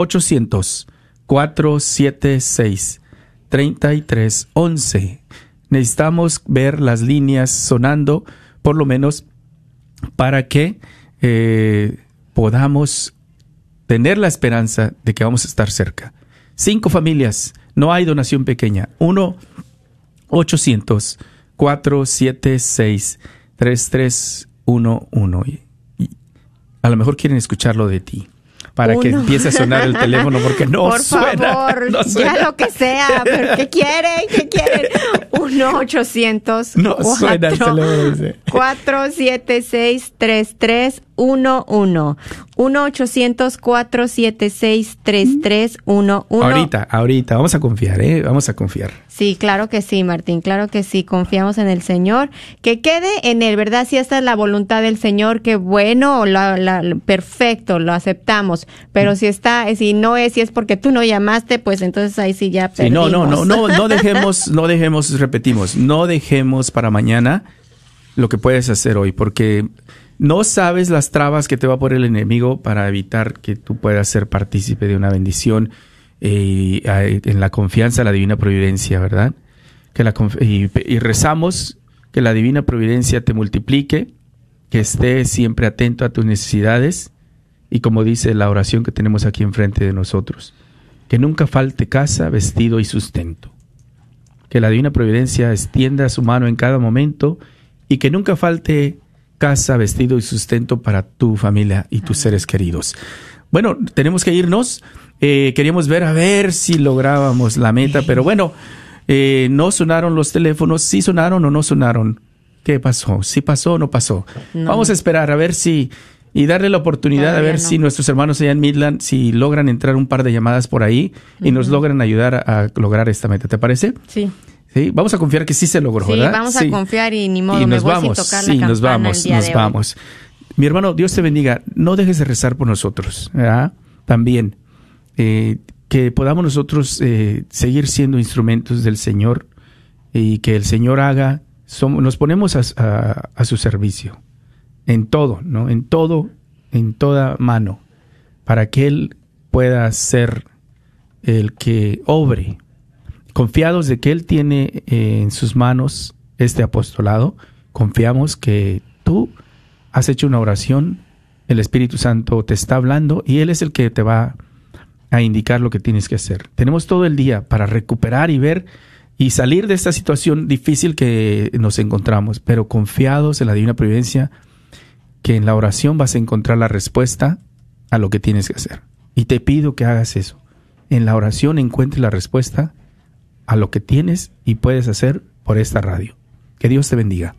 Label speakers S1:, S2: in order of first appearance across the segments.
S1: 1-800-476-3311. Necesitamos ver las líneas sonando, por lo menos, para que eh, podamos tener la esperanza de que vamos a estar cerca. Cinco familias, no hay donación pequeña. 1-800-476-3311. A lo mejor quieren escucharlo de ti para que empiece a sonar el teléfono porque no
S2: Por
S1: suena.
S2: favor,
S1: no suena.
S2: ya lo que sea, pero ¿qué quieren? ¿Qué quieren? 1 800
S1: No suena el teléfono, dice.
S2: 476 3311 1 800 476 3311
S1: Ahorita, ahorita, vamos a confiar, ¿eh? Vamos a confiar.
S2: Sí, claro que sí, Martín, claro que sí, confiamos en el Señor, que quede en él, ¿verdad? Si esta es la voluntad del Señor, que bueno, la, la- perfecto, lo aceptamos, pero si está, si no es, si es porque tú no llamaste, pues entonces ahí sí ya
S1: Sí, no, no, no, no, no dejemos, no dejemos, repetimos, no dejemos para mañana lo que puedes hacer hoy, porque no sabes las trabas que te va a poner el enemigo para evitar que tú puedas ser partícipe de una bendición eh, en la confianza de la divina providencia, ¿verdad? Que la y, y rezamos que la divina providencia te multiplique, que esté siempre atento a tus necesidades y como dice la oración que tenemos aquí enfrente de nosotros, que nunca falte casa, vestido y sustento. Que la divina providencia extienda su mano en cada momento y que nunca falte casa, vestido y sustento para tu familia y tus seres queridos. Bueno, tenemos que irnos. Eh, queríamos ver a ver si lográbamos la meta, pero bueno, eh, no sonaron los teléfonos. ¿Sí sonaron o no sonaron? ¿Qué pasó? ¿Sí pasó o no pasó?
S2: No.
S1: Vamos a esperar a ver si y darle la oportunidad a
S2: Todavía
S1: ver
S2: no.
S1: si nuestros hermanos allá en Midland, si logran entrar un par de llamadas por ahí y nos logran ayudar a, a lograr esta meta. ¿Te parece?
S2: Sí,
S1: Sí, vamos a confiar que sí se logró,
S2: sí,
S1: ¿verdad?
S2: vamos
S1: Sí.
S2: a confiar y ni modo,
S1: y
S2: me
S1: nos
S2: voy
S1: vamos,
S2: sin tocar
S1: sí,
S2: la
S1: nos vamos,
S2: el día
S1: nos
S2: de hoy.
S1: vamos. Mi hermano, Dios te bendiga. No dejes de rezar por nosotros, ¿verdad? También eh, que podamos nosotros eh, seguir siendo instrumentos del Señor y que el Señor haga, som- nos ponemos a, a- a su servicio en todo, ¿no? En todo, en toda mano, para que Él pueda ser el que obre confiados de que Él tiene eh, en sus manos este apostolado, confiamos que tú has hecho una oración, el Espíritu Santo te está hablando y Él es el que te va a indicar lo que tienes que hacer. Tenemos todo el día para recuperar y ver y salir de esta situación difícil que nos encontramos, pero confiados en la divina providencia, que en la oración vas a encontrar la respuesta a lo que tienes que hacer. Y te pido que hagas eso. En la oración encuentres la respuesta a lo que tienes y puedes hacer por esta radio. Que Dios te bendiga.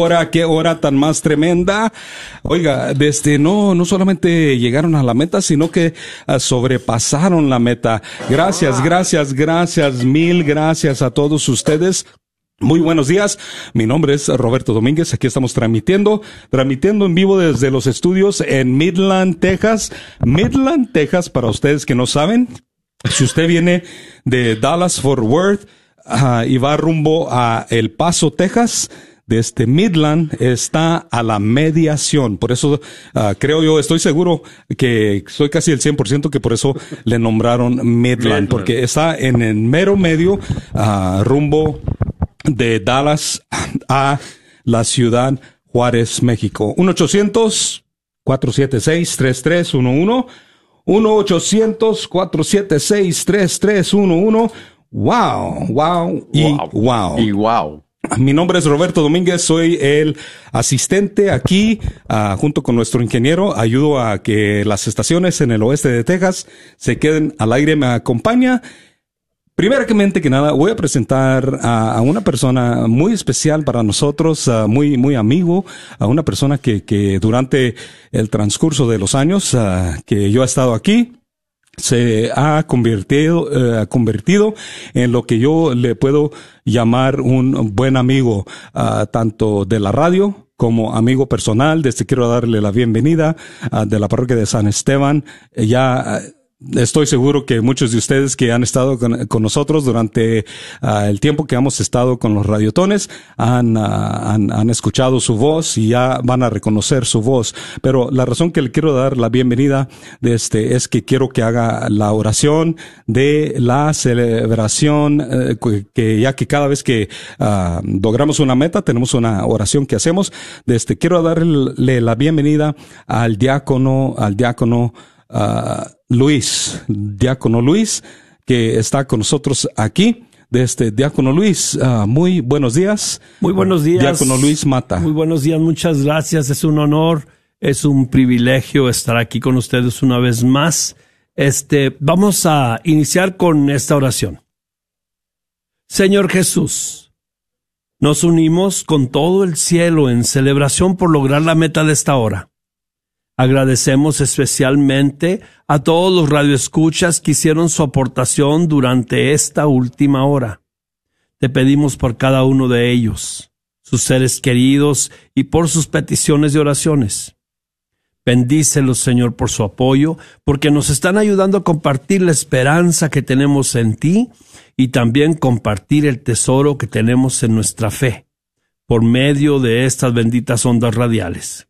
S3: Hora, qué hora tan más tremenda! Oiga, desde no, no solamente llegaron a la meta, sino que ah, sobrepasaron la meta. Gracias, gracias, gracias, mil gracias a todos ustedes. Muy buenos días, mi nombre es Roberto Domínguez, aquí estamos transmitiendo, transmitiendo en vivo desde los estudios en Midland, Texas. Midland, Texas, para ustedes que no saben, si usted viene de Dallas, Fort Worth, ah, y va rumbo a El Paso, Texas, desde Midland está a la mediación. Por eso ah, creo yo, estoy seguro que soy casi el 100% que por eso le nombraron Midland,
S4: Midland.
S3: porque está en el mero medio ah, rumbo de Dallas a la ciudad Juárez, México. 1-800-476-3311. 1-800-476-3311. Wow, wow y wow.
S4: Y wow.
S3: Mi nombre es Roberto Domínguez, soy el asistente aquí, ah, junto con nuestro ingeniero. Ayudo a que las estaciones en el oeste de Texas se queden al aire. Me acompaña. Primeramente que nada, voy a presentar a, una persona muy especial para nosotros, ah, muy, muy amigo, a una persona que, que durante el transcurso de los años ah, que yo he estado aquí, se ha convertido, eh, convertido en lo que yo le puedo llamar un buen amigo, ah, tanto de la radio como amigo personal. Desde quiero darle la bienvenida ah, de la parroquia de San Esteban. Ya Estoy seguro que muchos de ustedes que han estado con, nosotros durante ah, el tiempo que hemos estado con los radiotones han, ah, han, han escuchado su voz y ya van a reconocer su voz. Pero la razón que le quiero dar la bienvenida de este es que quiero que haga la oración de la celebración, eh, que- ya que cada vez que ah, logramos una meta tenemos una oración que hacemos. De este quiero darle la bienvenida al diácono, al diácono Luis, diácono Luis, que está con nosotros aquí. De este diácono Luis, ah, muy buenos días.
S5: Muy buenos días.
S3: Diácono Luis Mata.
S5: Muy buenos días, muchas gracias. Es un honor, es un privilegio estar aquí con ustedes una vez más. Este, vamos a iniciar con esta oración. Señor Jesús, nos unimos con todo el cielo en celebración por lograr la meta de esta hora. Agradecemos especialmente a todos los radioescuchas que hicieron su aportación durante esta última hora. Te pedimos por cada uno de ellos, sus seres queridos y por sus peticiones de oraciones. Bendícelos, Señor, por su apoyo, porque nos están ayudando a compartir la esperanza que tenemos en ti y también compartir el tesoro que tenemos en nuestra fe por medio de estas benditas ondas radiales.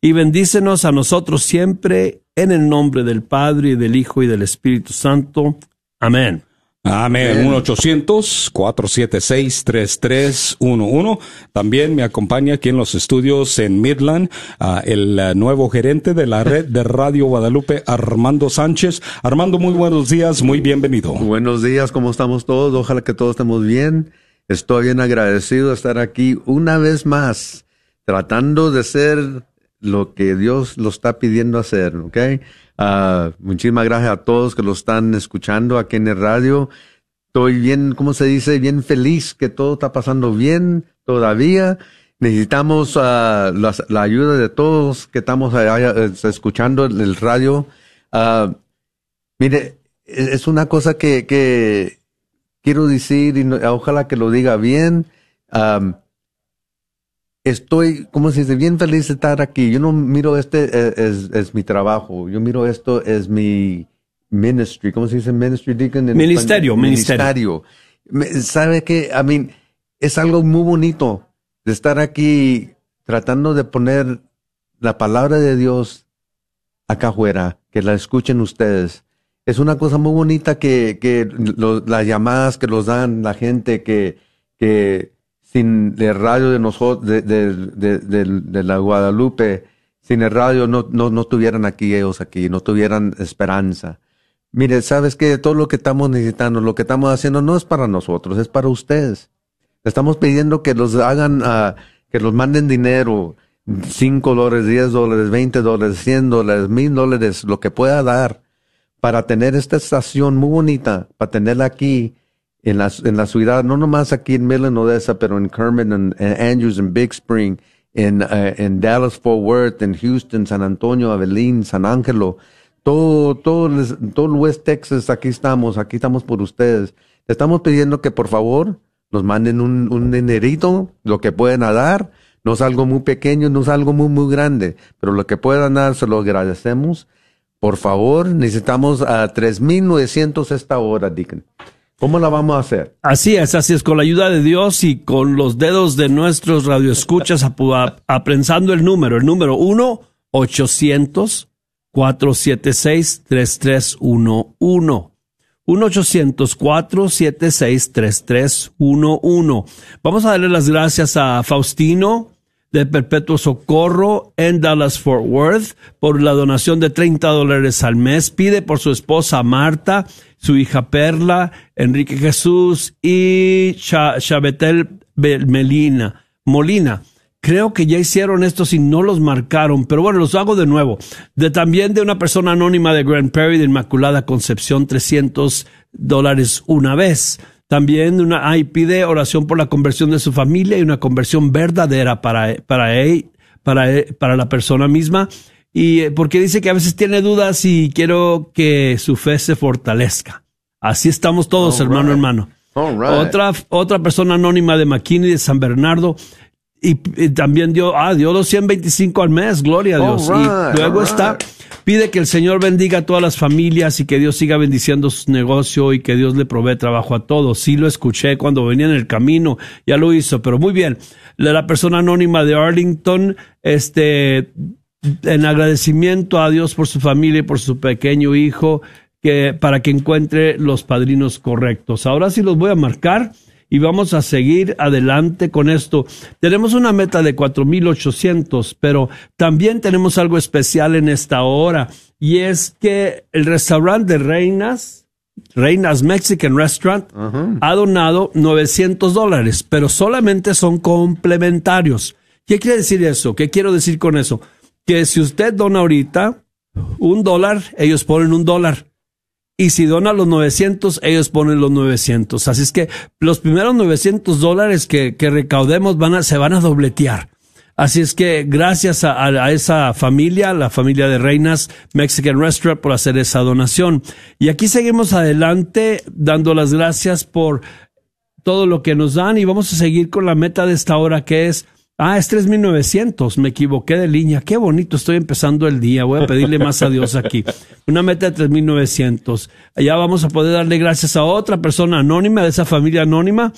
S5: Y bendícenos a nosotros siempre en el nombre del Padre y del Hijo y del Espíritu Santo. Amén.
S3: Amén. 1-800-476-3311. También me acompaña aquí en los estudios en Midland ah, el nuevo gerente de la red de Radio Guadalupe, Armando Sánchez. Armando, muy buenos días, muy bienvenido.
S4: Buenos días, ¿cómo estamos todos? Ojalá que todos estemos bien. Estoy bien agradecido de estar aquí una vez más, tratando de ser lo que Dios lo está pidiendo hacer, ¿ok? Ah, muchísimas gracias a todos que lo están escuchando aquí en el radio. Estoy bien, ¿cómo se dice? Bien feliz que todo está pasando bien todavía. Necesitamos las- la ayuda de todos que estamos allá, eh, escuchando el radio. Ah, mire, es es una cosa que, quiero decir y ojalá que lo diga bien. Estoy, ¿cómo se dice? Bien feliz de estar aquí. Yo no miro este eh, es, es mi trabajo. Yo miro esto es mi ministry. ¿Cómo se dice ministry? Deacon, en
S5: Ministerio,
S4: español?
S5: ministerio.
S4: Me- ¿Sabe qué? I mean, es algo muy bonito de estar aquí tratando de poner la palabra de Dios acá afuera, que la escuchen ustedes. Es una cosa muy bonita que, que lo- las llamadas que los dan la gente que, que sin el radio de nosotros, de, de, de, la Guadalupe, sin el radio no, no, no tuvieran aquí ellos aquí, no tuvieran esperanza. Mire, sabes que todo lo que estamos necesitando, lo que estamos haciendo no es para nosotros, es para ustedes. Estamos pidiendo que los hagan, ah, que los manden dinero, 5 dólares, 10 dólares, 20 dólares, 100 dólares, 1000 dólares, lo que pueda dar para tener esta estación muy bonita, para tenerla aquí en la, en la ciudad, no nomás aquí en Midland, Odessa, pero en Kermit, en, en Andrews, en Big Spring, en, eh, en Dallas, Fort Worth, en Houston, San Antonio, Abilene, San Ángelo, todo, todo, todo el West Texas, aquí estamos, aquí estamos por ustedes. Estamos pidiendo que por favor nos manden un, un dinerito, lo que pueden dar. No es algo muy pequeño, no es algo muy, muy grande, pero lo que puedan dar se lo agradecemos. Por favor, necesitamos a 3.900 esta hora, Deacon. ¿Cómo la vamos a hacer?
S5: Así es, así es, con la ayuda de Dios y con los dedos de nuestros radioescuchas apu- a- aprensando el número, el número 1-800-476-3311. 1-800-476-3311. Vamos a darle las gracias a Faustino de Perpetuo Socorro en Dallas Fort Worth por la donación de 30 dólares al mes. Pide por su esposa Marta, su hija Perla, Enrique Jesús y Cha- Chabetel Be- Melina, Molina. Creo que ya hicieron estos y no los marcaron, pero bueno, los hago de nuevo. De también de una persona anónima de Grand Prairie de Inmaculada Concepción, 300 dólares una vez. También una, ay, pide oración por la conversión de su familia y una conversión verdadera para, para él, para, él- para la persona misma. Y eh, porque dice que a veces tiene dudas y quiero que su fe se fortalezca. Así estamos todos,
S4: All
S5: hermano,
S4: right.
S5: hermano.
S4: All right.
S5: Otra, otra persona anónima de McKinney de San Bernardo. Y, y también dio, ah, dio los 125 al mes, gloria a Dios.
S4: right,
S5: y luego está, pide que el Señor bendiga a todas las familias y que Dios siga bendiciendo su negocio y que Dios le provee trabajo a todos. Sí lo escuché cuando venía en el camino, ya lo hizo, pero muy bien. La persona anónima de Arlington, este, en agradecimiento a Dios por su familia y por su pequeño hijo, que para que encuentre los padrinos correctos. Ahora sí los voy a marcar y vamos a seguir adelante con esto. Tenemos una meta de 4.800, pero también tenemos algo especial en esta hora y es que el restaurante de Reinas, Reinas Mexican Restaurant, ha donado 900 dólares, pero solamente son complementarios. ¿Qué quiere decir eso? ¿Qué quiero decir con eso? Que si usted dona ahorita un dólar, ellos ponen un dólar. Y si dona los 900, ellos ponen los 900. Así es que los primeros 900 dólares que, que recaudemos van a, se van a dobletear. Así es que gracias a, a- esa familia, la familia de Reinas Mexican Restaurant, por hacer esa donación. Y aquí seguimos adelante dando las gracias por todo lo que nos dan y vamos a seguir con la meta de esta hora que es, ah, es 3900, me equivoqué de línea, qué bonito, estoy empezando el día, voy a pedirle más a Dios aquí. Una meta de 3900. Allá vamos a poder darle gracias a otra persona anónima de esa familia anónima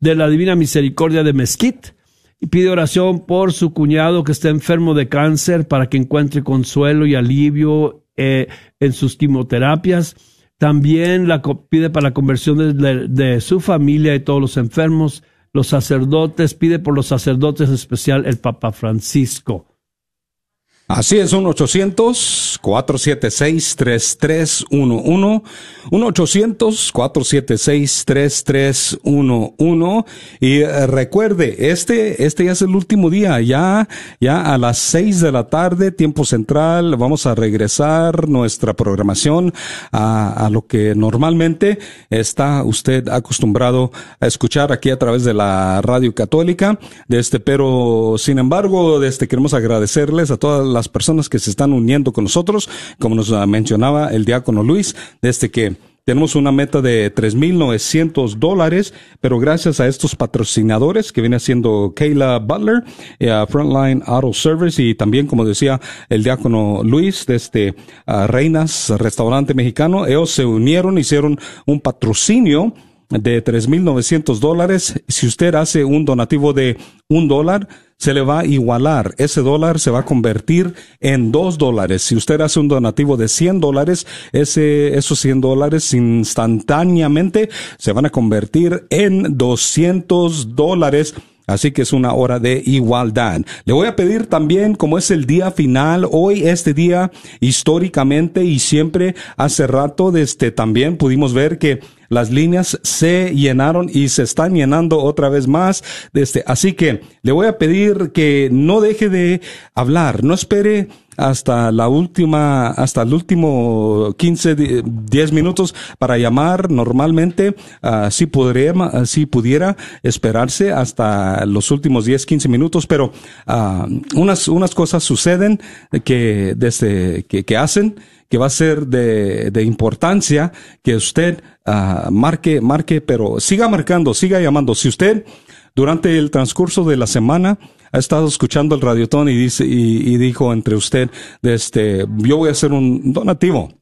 S5: de la Divina Misericordia de Mesquite y pide oración por su cuñado que está enfermo de cáncer para que encuentre consuelo y alivio eh, en sus quimioterapias. También la pide para la conversión de su familia y todos los enfermos. Los sacerdotes, pide por los sacerdotes, en especial el Papa Francisco.
S3: Así es, 1-800-476-3311. 1-800-476-3311. Y recuerde, este, este ya es el último día. Ya, ya a las 6 de la tarde, tiempo central, vamos a regresar nuestra programación a, a lo que normalmente está usted acostumbrado a escuchar aquí a través de la radio católica. De este, pero sin embargo, de este, queremos agradecerles a todas las personas que se están uniendo con nosotros, como nos mencionaba el diácono Luis, desde que tenemos una meta de 3.900 dólares, pero gracias a estos patrocinadores que viene haciendo Kayla Butler, eh, Frontline Auto Service y también, como decía el diácono Luis, de este ah, Reinas Restaurante Mexicano, ellos se unieron, hicieron un patrocinio de 3.900 dólares. Si usted hace un donativo de un dólar, se le va a igualar. Ese dólar se va a convertir en dos dólares. Si usted hace un donativo de 100 dólares, ese, esos 100 dólares instantáneamente se van a convertir en 200 dólares. Así que es una hora de igualdad. Le voy a pedir también, como es el día final, hoy este día históricamente y siempre hace rato desde también pudimos ver que las líneas se llenaron y se están llenando otra vez más. Desde, así que le voy a pedir que no deje de hablar, no espere hasta la última, hasta el último 15, di- 10 minutos para llamar normalmente, ah, sí podría, sí pudiera esperarse hasta los últimos 10, 15 minutos, pero ah, unas, unas cosas suceden que desde, que, que hacen que va a ser de, de importancia que usted ah, marque, marque, pero siga marcando, siga llamando. Si usted durante el transcurso de la semana ha estado escuchando el radiotón y dice y, dijo entre usted, de este, yo voy a hacer un donativo.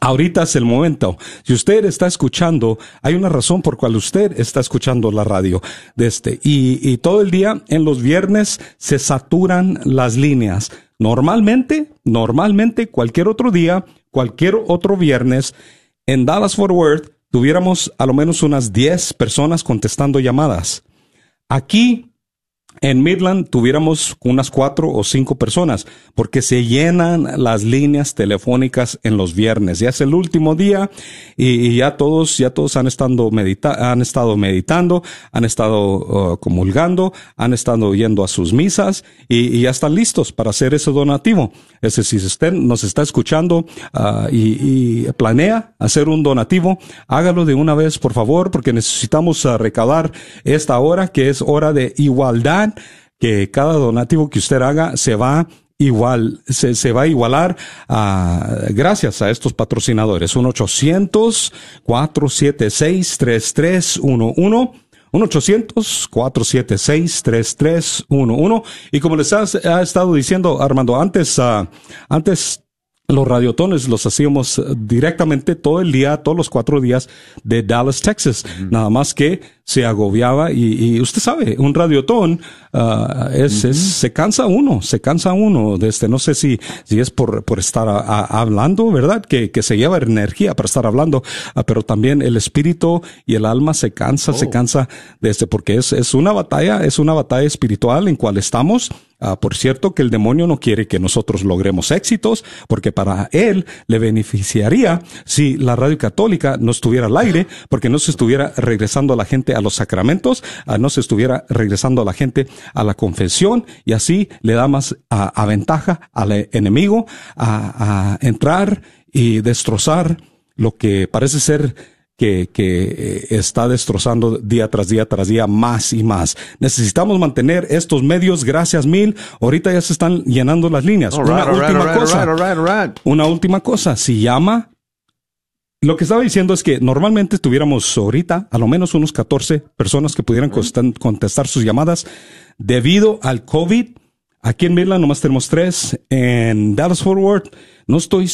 S3: Ahorita es el momento. Si usted está escuchando, hay una razón por cual usted está escuchando la radio de este. Y, y todo el día, en los viernes, se saturan las líneas. Normalmente, normalmente, cualquier otro día, cualquier otro viernes, en Dallas Fort Worth, tuviéramos a lo menos unas 10 personas contestando llamadas. Aquí, en Midland tuviéramos unas cuatro o cinco personas, porque se llenan las líneas telefónicas en los viernes. Ya es el último día y, ya todos, ya todos han estado, medita han estado meditando, han estado uh, comulgando, han estado yendo a sus misas y, ya están listos para hacer ese donativo. Es decir, si usted nos está escuchando ah, y, planea hacer un donativo, hágalo de una vez, por favor, porque necesitamos ah, recaudar esta hora, que es hora de igualdad, que cada donativo que usted haga se va igual, se, se va a igualar a, gracias a estos patrocinadores. 1-800-476-3311. 1-800-476-3311. Y como les ha, ha estado diciendo Armando, antes, ah, antes los radiotones los hacíamos eh, directamente todo el día, todos los cuatro días de Dallas, Texas. Nada más que se agobiaba y, y usted sabe, un radiotón ah, es, es- se cansa uno, se cansa uno. De este, no sé si, si es por, por estar a- a- hablando, ¿verdad? Que, que se lleva energía para estar hablando, ah, pero también el espíritu y el alma se cansa, se cansa de este, porque es, es una batalla, es una batalla espiritual en cual estamos. Ah, por cierto, que el demonio no quiere que nosotros logremos éxitos, porque para él le beneficiaría si la radio católica no estuviera al aire, porque no se estuviera regresando a la gente a los sacramentos, ah, no se estuviera regresando a la gente a la confesión, y así le da más ah, a ventaja al enemigo a, a entrar y destrozar lo que parece ser que, que eh, está destrozando día tras día tras día más y más. Necesitamos mantener estos medios, gracias mil. Ahorita ya se están llenando las líneas. Una
S4: right,
S3: última
S4: right,
S3: cosa. Una última cosa. Si llama, lo que estaba diciendo es que normalmente tuviéramos ahorita a lo menos unos 14 personas que pudieran contestar sus llamadas. Debido al COVID, aquí en Midland nomás tenemos tres. En Dallas Fort Worth, no estoy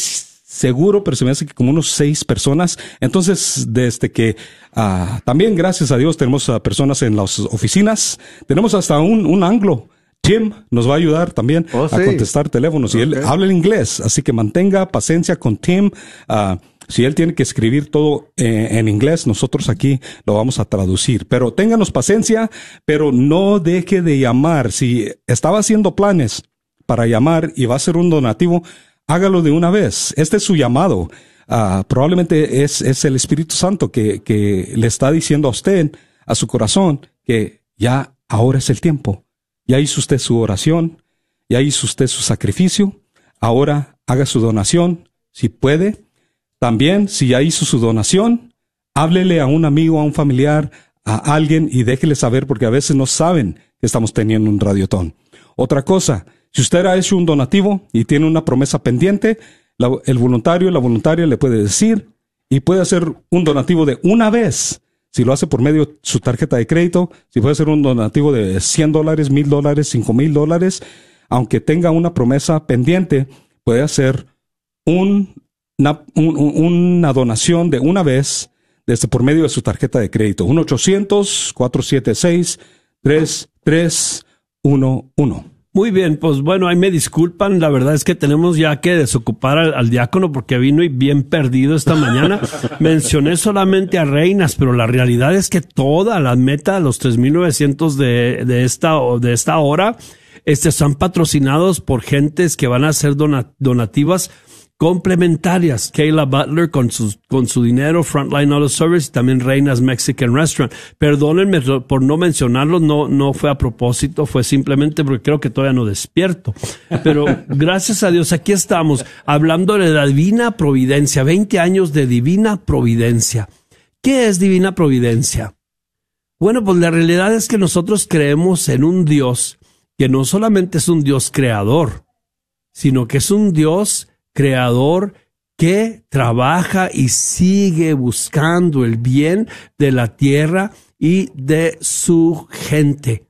S3: seguro, pero se me hace que como unos seis personas. Entonces, desde que ah, también, gracias a Dios, tenemos a personas en las oficinas. Tenemos hasta un, un anglo. Tim nos va a ayudar también
S4: Oh,
S3: a
S4: sí.
S3: contestar teléfonos y él habla en inglés, así que mantenga paciencia con Tim. Ah, si él tiene que escribir todo eh, en inglés, nosotros aquí lo vamos a traducir. Pero ténganos paciencia, pero no deje de llamar. Si estaba haciendo planes para llamar y va a ser un donativo, hágalo de una vez. Este es su llamado. Ah, probablemente es, es el Espíritu Santo que, que le está diciendo a usted, a su corazón, que ya ahora es el tiempo. Ya hizo usted su oración, ya hizo usted su sacrificio, ahora haga su donación, si puede. También, si ya hizo su donación, háblele a un amigo, a un familiar, a alguien y déjele saber porque a veces no saben que estamos teniendo un radiotón. Otra cosa, si usted ha hecho un donativo y tiene una promesa pendiente, la- el voluntario, la voluntaria le puede decir y puede hacer un donativo de una vez. Si lo hace por medio de su tarjeta de crédito, si puede hacer un donativo de 100 dólares, 1000 dólares, 5000 dólares, aunque tenga una promesa pendiente, puede hacer un- un- una donación de una vez desde por medio de su tarjeta de crédito. 1-800-476-3311.
S5: Muy bien, pues bueno, ahí me disculpan, la verdad es que tenemos ya que desocupar al, al diácono porque vino y bien perdido esta mañana. Mencioné solamente a reinas, pero la realidad es que toda la meta, los 3.900 de, de esta, de esta hora, este, son patrocinados por gentes que van a ser dona- donativas complementarias. Kayla Butler con su, con su dinero, Frontline Auto Service y también Reinas Mexican Restaurant. Perdónenme por no mencionarlo, no, no fue a propósito, fue simplemente porque creo que todavía no despierto. Pero gracias a Dios, aquí estamos hablando de la divina providencia, 20 años de divina providencia. ¿Qué es divina providencia? Bueno, pues la realidad es que nosotros creemos en un Dios que no solamente es un Dios creador, sino que es un Dios creador que trabaja y sigue buscando el bien de la tierra y de su gente.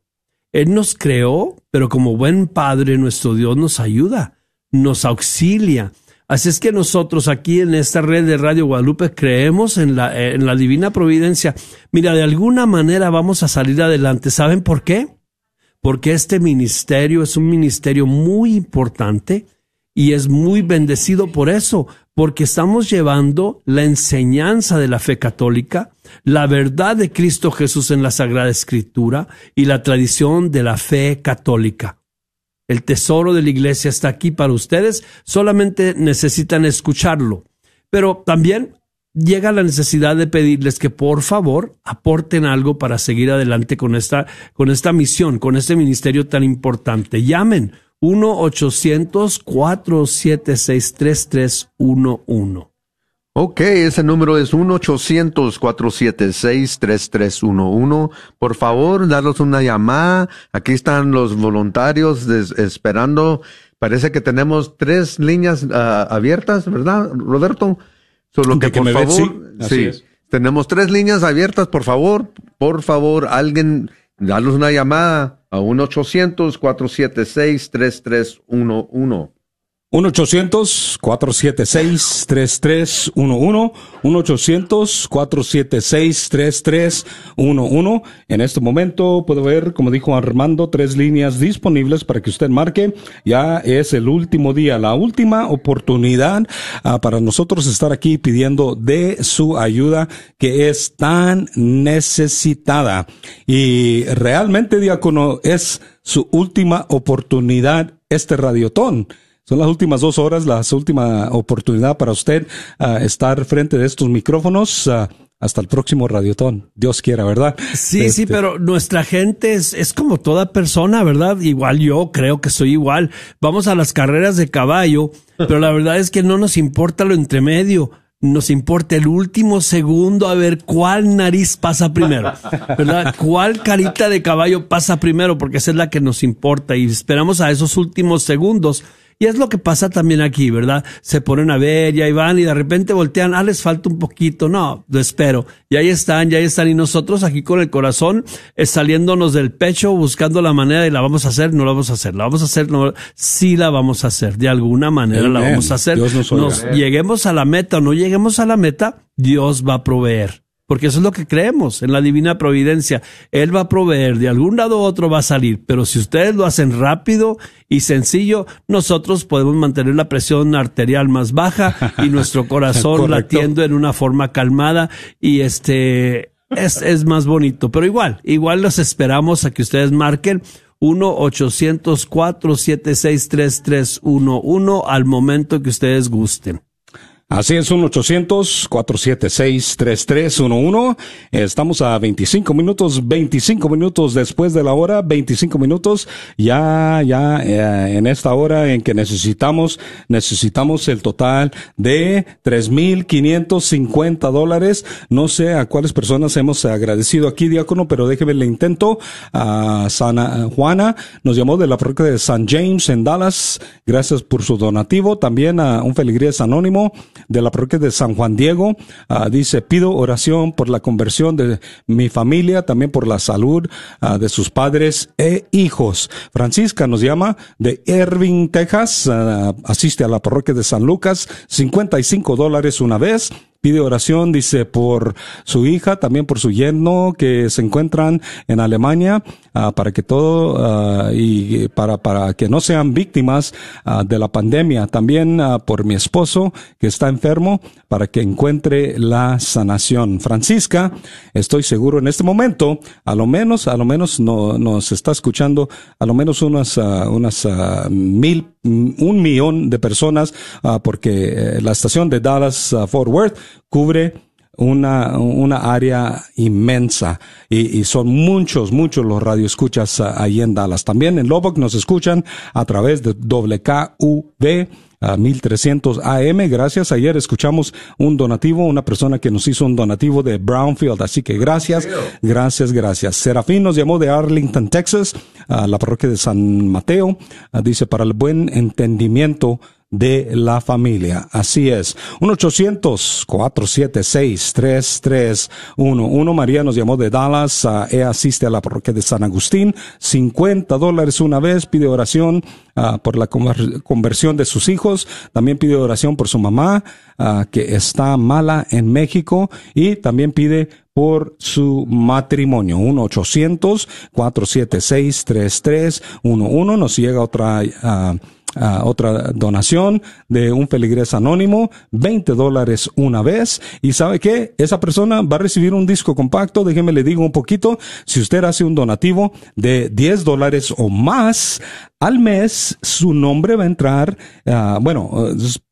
S5: Él nos creó, pero como buen padre nuestro Dios nos ayuda, nos auxilia. Así es que nosotros aquí en esta red de Radio Guadalupe creemos en la, en la divina providencia. Mira, de alguna manera vamos a salir adelante. ¿Saben por qué? Porque este ministerio es un ministerio muy importante y es muy bendecido por eso, porque estamos llevando la enseñanza de la fe católica, la verdad de Cristo Jesús en la Sagrada Escritura y la tradición de la fe católica. El tesoro de la iglesia está aquí para ustedes, solamente necesitan escucharlo. Pero también llega la necesidad de pedirles que por favor aporten algo para seguir adelante con esta, con esta misión, con este ministerio tan importante. Llamen 1-800-476-3311.
S4: Ok, ese número es 1-800-476-3311. Por favor, daros una llamada. Aquí están los voluntarios esperando. Parece que tenemos tres líneas ah, abiertas, ¿verdad, Roberto? Solo que,
S3: que
S4: por favor,
S3: sí, así es.
S4: tenemos tres líneas abiertas, por favor, por favor, alguien, danos una llamada a 1-800-476-3311.
S3: 1-800-476-3311, 1-800-476-3311. En este momento puedo ver, como dijo Armando, tres líneas disponibles para que usted marque. Ya es el último día, la última oportunidad ah, para nosotros estar aquí pidiendo de su ayuda que es tan necesitada. Y realmente, diácono, es su última oportunidad este radiotón. Son las últimas dos horas, la última oportunidad para usted ah, estar frente de estos micrófonos ah, hasta el próximo radiotón. Dios quiera, ¿verdad?
S5: Sí, sí,
S3: Este,
S5: pero nuestra gente es, es como toda persona, ¿verdad? Igual yo creo que soy igual. Vamos a las carreras de caballo, pero la verdad es que no nos importa lo entremedio. Nos importa el último segundo a ver cuál nariz pasa primero, ¿verdad? ¿Cuál carita de caballo pasa primero? Porque esa es la que nos importa y esperamos a esos últimos segundos. Y es lo que pasa también aquí, ¿verdad? Se ponen a ver, y ahí van y de repente voltean, ah, les falta un poquito, no, lo espero. Y ahí están, y ahí están. Y nosotros aquí con el corazón eh, saliéndonos del pecho, buscando la manera y la vamos a hacer, no la vamos a hacer, la vamos a hacer, no, sí la vamos a hacer, de alguna manera la vamos a hacer.
S3: Dios nos
S5: lleguemos a la meta o no lleguemos a la meta, Dios va a proveer. Porque eso es lo que creemos en la divina providencia. Él va a proveer, de algún lado u otro va a salir. Pero si ustedes lo hacen rápido y sencillo, nosotros podemos mantener la presión arterial más baja y nuestro corazón latiendo en una forma calmada y este es, es más bonito. Pero igual, igual los esperamos a que ustedes marquen 1-800-476-3311 al momento que ustedes gusten.
S3: Así es, 1-800-476-3311. Estamos a 25 minutos, 25 minutos después de la hora, 25 minutos. Ya, ya, eh, en esta hora en que necesitamos, necesitamos el total de 3,550 dólares. No sé a cuáles personas hemos agradecido aquí, diácono, pero déjeme le intento. A Sana Juana nos llamó de la parroquia de San James en Dallas. Gracias por su donativo. También a un feligrés anónimo de la parroquia de San Juan Diego. ah, dice, pido oración por la conversión de mi familia, también por la salud ah, de sus padres e hijos. Francisca nos llama de Irving, Texas. ah, asiste a la parroquia de San Lucas. 55 dólares una vez. Pide oración, dice, por su hija, también por su yerno que se encuentran en Alemania, ah, para que todo, ah, y para, para que no sean víctimas ah, de la pandemia. También por mi esposo que está enfermo, para que encuentre la sanación. Francisca, estoy seguro en este momento, a lo menos, a lo menos no, nos está escuchando, a lo menos unas, unas mil un millón de personas, ah, porque eh, la estación de Dallas ah, Fort Worth cubre una, una área inmensa y, y son muchos, muchos los radioescuchas ah, ahí en Dallas. También en Lubbock nos escuchan a través de WKUV a 1300 AM. Gracias. Ayer escuchamos un donativo, una persona que nos hizo un donativo de Brownfield. Así que gracias, gracias, gracias. Serafín nos llamó de Arlington, Texas, a la parroquia de San Mateo. Ah, dice, para el buen entendimiento de la familia. Así es. 1-800-476-3311. María nos llamó de Dallas. ella asiste a la parroquia de San Agustín. 50 dólares una vez. Pide oración ah, por la conver- conversión de sus hijos. También pide oración por su mamá, ah, que está mala en México. Y también pide por su matrimonio. 1-800-476-3311. Nos llega otra, otra donación de un feligres anónimo, 20 dólares una vez. Y sabe qué? Esa persona va a recibir un disco compacto. Déjeme le digo un poquito. Si usted hace un donativo de 10 dólares o más al mes, su nombre va a entrar, ah, bueno,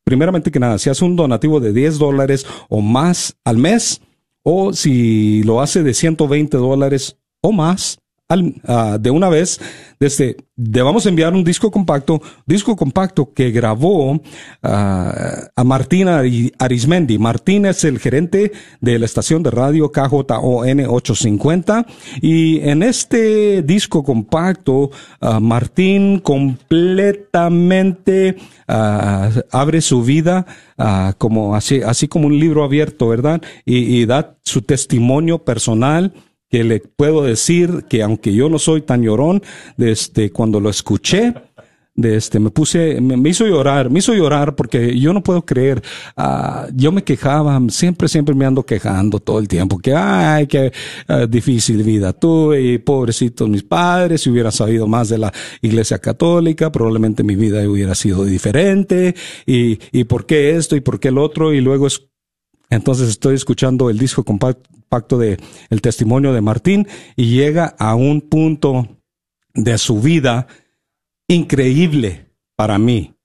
S3: primeramente que nada, si hace un donativo de 10 dólares o más al mes, o si lo hace de 120 dólares o más ah, de una vez, desde, vamos a enviar un disco compacto, disco compacto que grabó ah, a Martín Ari- Arismendi. Martín es el gerente de la estación de radio KJON 850 y en este disco compacto, ah, Martín completamente abre su vida como así, así como un libro abierto, ¿verdad? Y da su testimonio personal que le puedo decir que aunque yo no soy tan llorón, desde cuando lo escuché, de este, me puse, me, me hizo llorar, me hizo llorar porque yo no puedo creer, ah, yo me quejaba, siempre, siempre me ando quejando todo el tiempo, que ay, qué ah, difícil vida tuve y pobrecitos mis padres, si hubiera sabido más de la iglesia católica, probablemente mi vida hubiera sido diferente y, y por qué esto y por qué el otro y luego es entonces estoy escuchando el disco compacto de el testimonio de Martín y llega a un punto de su vida increíble para mí.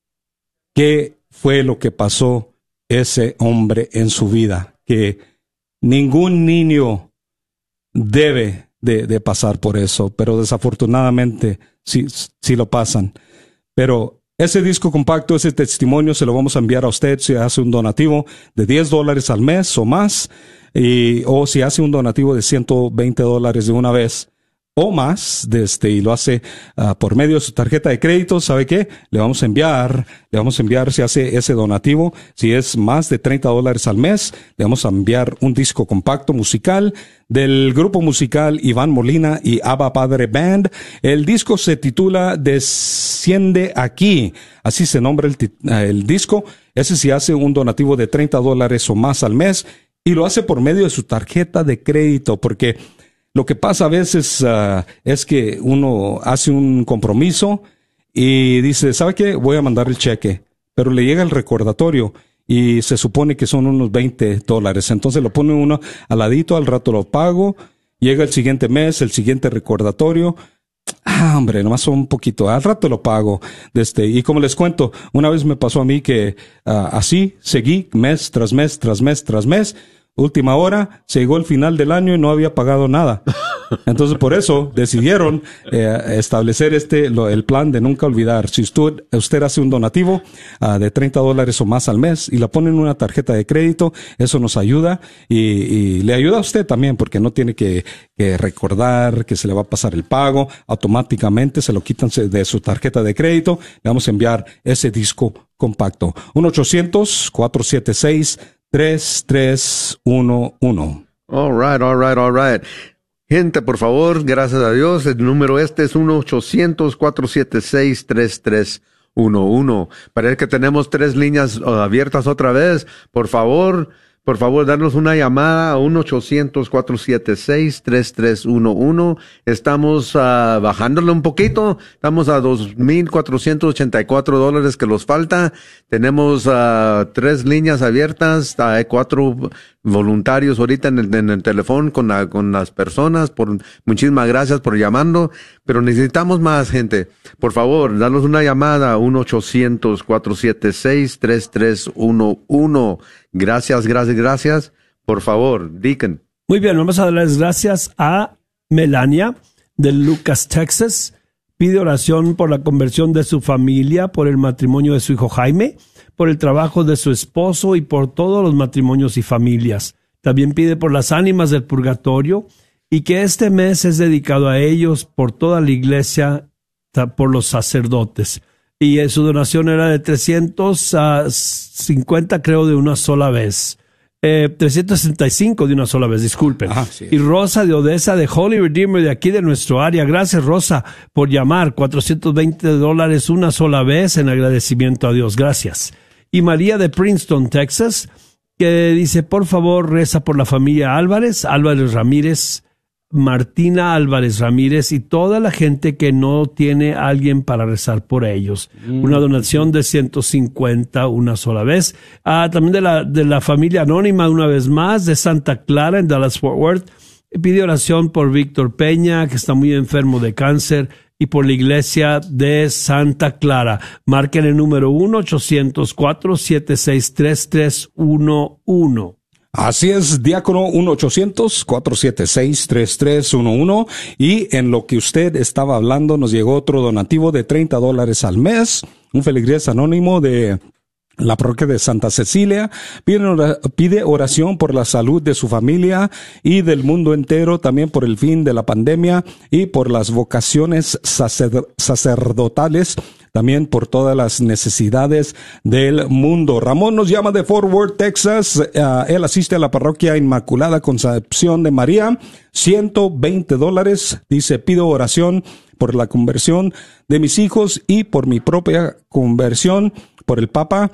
S3: ¿Qué fue lo que pasó ese hombre en su vida? Que ningún niño debe de, de pasar por eso, pero desafortunadamente sí, sí lo pasan. Pero ese disco compacto, ese testimonio, se lo vamos a enviar a usted si hace un donativo de 10 dólares al mes o más, y, o si hace un donativo de 120 dólares de una vez o más, de este, y lo hace ah, por medio de su tarjeta de crédito, ¿sabe qué? Le vamos a enviar, le vamos a enviar si hace ese donativo, si es más de 30 dólares al mes, le vamos a enviar un disco compacto musical del grupo musical Iván Molina y Abba Padre Band. El disco se titula Desciende aquí, así se nombra el, el disco. Ese si hace un donativo de 30 dólares o más al mes y lo hace por medio de su tarjeta de crédito, porque lo que pasa a veces ah, es que uno hace un compromiso y dice, ¿sabe qué? Voy a mandar el cheque, pero le llega el recordatorio y se supone que son unos 20 dólares. Entonces lo pone uno al ladito, al rato lo pago, llega el siguiente mes, el siguiente recordatorio. Ah, hombre, nomás un poquito. Al rato lo pago. Este, y como les cuento, una vez me pasó a mí que ah, así seguí mes tras mes, tras mes, tras mes. Última hora, llegó el final del año y no había pagado nada. Entonces, por eso decidieron eh, establecer este, lo- el plan de nunca olvidar. Si usted, usted hace un donativo ah, de 30 dólares o más al mes y la pone en una tarjeta de crédito, eso nos ayuda y, le ayuda a usted también porque no tiene que, que recordar que se le va a pasar el pago. Automáticamente se lo quitan de su tarjeta de crédito. Le vamos a enviar ese disco compacto. 1-800-476-3311.
S4: All right, all right, all right. Gente, por favor, gracias a Dios, el número este es 1-800-476-3311. Parece que tenemos tres líneas uh, abiertas otra vez. Por favor, por favor, darnos una llamada a 1-800-476-3311. Estamos ah, bajándole un poquito. Estamos a 2.484 dólares que nos falta. Tenemos ah, tres líneas abiertas. Hay cuatro voluntarios ahorita en el, en el teléfono con, la- con las personas. Por, muchísimas gracias por llamando, pero necesitamos más gente. Por favor, danos una llamada 1-800-476-3311. Gracias, gracias, gracias. Por favor, Deacon.
S5: Muy bien, vamos a darles gracias a Melania de Lucas, Texas. Pide oración por la conversión de su familia, por el matrimonio de su hijo Jaime, por el trabajo de su esposo y por todos los matrimonios y familias. También pide por las ánimas del purgatorio y que este mes es dedicado a ellos por toda la iglesia, por los sacerdotes. Y su donación era de 350, creo, de una sola vez. Eh, 365 de una sola vez, disculpen.
S3: Sí.
S5: Y Rosa de Odessa, de Holy Redeemer, de aquí de nuestro área. Gracias, Rosa, por llamar. 420 dólares una sola vez en agradecimiento a Dios. Gracias. Y María de Princeton, Texas, que dice, por favor, reza por la familia Álvarez, Álvarez Ramírez, Martina Álvarez Ramírez y toda la gente que no tiene alguien para rezar por ellos. Una donación de 150 una sola vez. Ah, también de la, de la familia anónima una vez más de Santa Clara en Dallas Fort Worth. Pide oración por Víctor Peña, que está muy enfermo de cáncer, y por la iglesia de Santa Clara. Marquen el número 1-804-763-3311.
S3: Así es, diácono 1-800-476-3311. Y en lo que usted estaba hablando, nos llegó otro donativo de 30 dólares al mes. Un feligrés anónimo de la parroquia de Santa Cecilia pide ora- pide oración por la salud de su familia y del mundo entero, también por el fin de la pandemia y por las vocaciones sacer- sacerdotales, también por todas las necesidades del mundo. Ramón nos llama de Fort Worth, Texas. Ah, él asiste a la parroquia Inmaculada Concepción de María. 120 dólares. Dice, pido oración por la conversión de mis hijos y por mi propia conversión por el Papa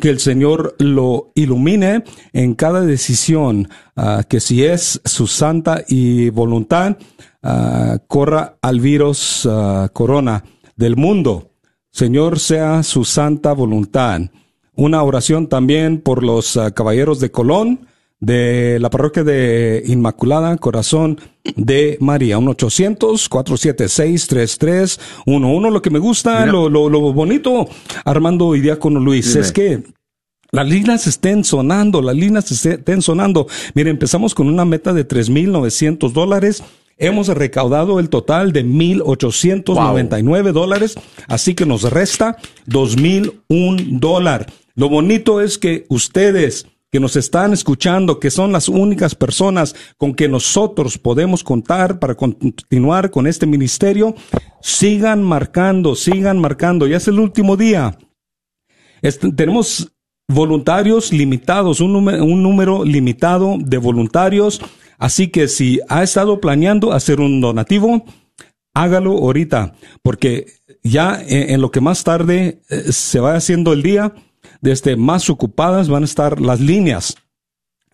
S3: que el Señor lo ilumine en cada decisión, ah, que si es su santa y voluntad, ah, corra al virus ah, corona del mundo. Señor, sea su santa voluntad. Una oración también por los caballeros de Colón, de la parroquia de Inmaculada Corazón de María. 1-800-476-3311. Lo que me gusta,
S4: Mira.
S3: lo, lo, lo bonito, Armando y Diácono Luis,
S4: Dime.
S3: es que las líneas estén sonando, las líneas estén sonando. Mire, empezamos con una meta de 3.900 dólares. Hemos recaudado el total de 1.899 dólares, así que nos resta 2.001 dólar. Lo bonito es que ustedes que nos están escuchando, que son las únicas personas con que nosotros podemos contar para continuar con este ministerio, sigan marcando, sigan marcando. Ya es el último día. Tenemos voluntarios limitados, un número, un número limitado de voluntarios. Así que si ha estado planeando hacer un donativo, hágalo ahorita, porque ya en, en lo que más tarde eh, se va haciendo el día, desde más ocupadas van a estar las líneas.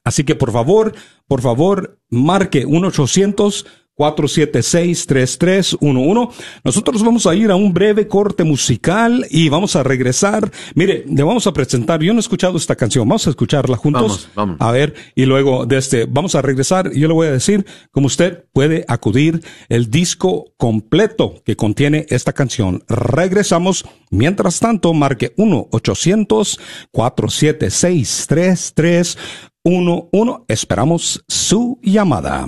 S3: Así que por favor, por favor, marque 1 800 476-3311. Nosotros vamos a ir a un breve corte musical y vamos a regresar. Mire, le vamos a presentar, yo no he escuchado esta canción, vamos a escucharla juntos.
S4: Vamos, vamos.
S3: A ver, y luego de este, vamos a regresar yo le voy a decir cómo usted puede acudir el disco completo que contiene esta canción. Regresamos. Mientras tanto, marque 1-800-476-3311. Esperamos su llamada.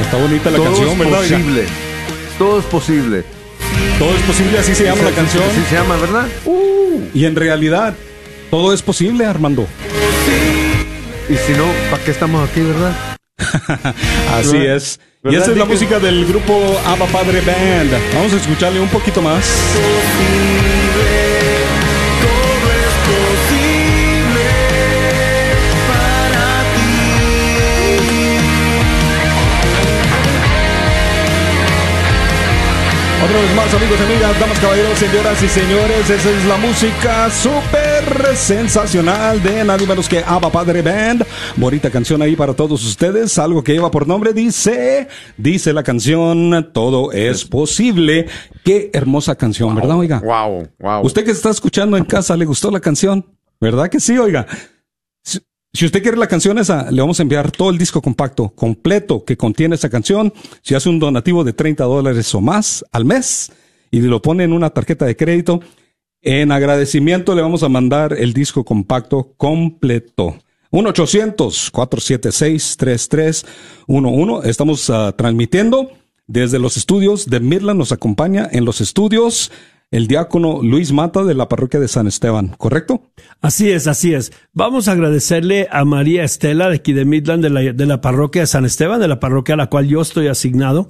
S3: Está bonita la
S4: todo
S3: canción,
S4: es
S3: ¿verdad?
S4: posible. Todo es posible.
S3: Todo es posible, así se llama la canción.
S4: Así se llama, ¿verdad?
S3: Y en realidad, todo es posible, Armando.
S4: Y si no, ¿para qué estamos aquí, verdad?
S3: Así
S4: ¿Verdad?
S3: es. Y
S4: ¿Verdad,
S3: esta es la música del grupo Abba Padre Band. Vamos a escucharle un poquito más. Otra vez más, amigos y amigas, damas, caballeros, señoras y señores, esa es la música súper sensacional de nadie menos que Abba Padre Band. Bonita canción ahí para todos ustedes, algo que lleva por nombre, dice, dice la canción, todo es posible. Qué hermosa canción, ¿verdad, oiga?
S4: Wow, wow.
S3: Usted que está escuchando en casa, ¿le gustó la canción? ¿Verdad que sí, oiga? Si, usted quiere la canción esa, le vamos a enviar todo el disco compacto, completo, que contiene esa canción. Si hace un donativo de 30 dólares o más al mes y lo pone en una tarjeta de crédito, en agradecimiento le vamos a mandar el disco compacto completo. 1-800-476-3311. Estamos ah, transmitiendo desde los estudios de Midland. Nos acompaña en los estudios el diácono Luis Mata de la parroquia de San Esteban, ¿correcto?
S5: Así es, así es. Vamos a agradecerle a María Estela de aquí de Midland, de la, de la parroquia de San Esteban, de la parroquia a la cual yo estoy asignado.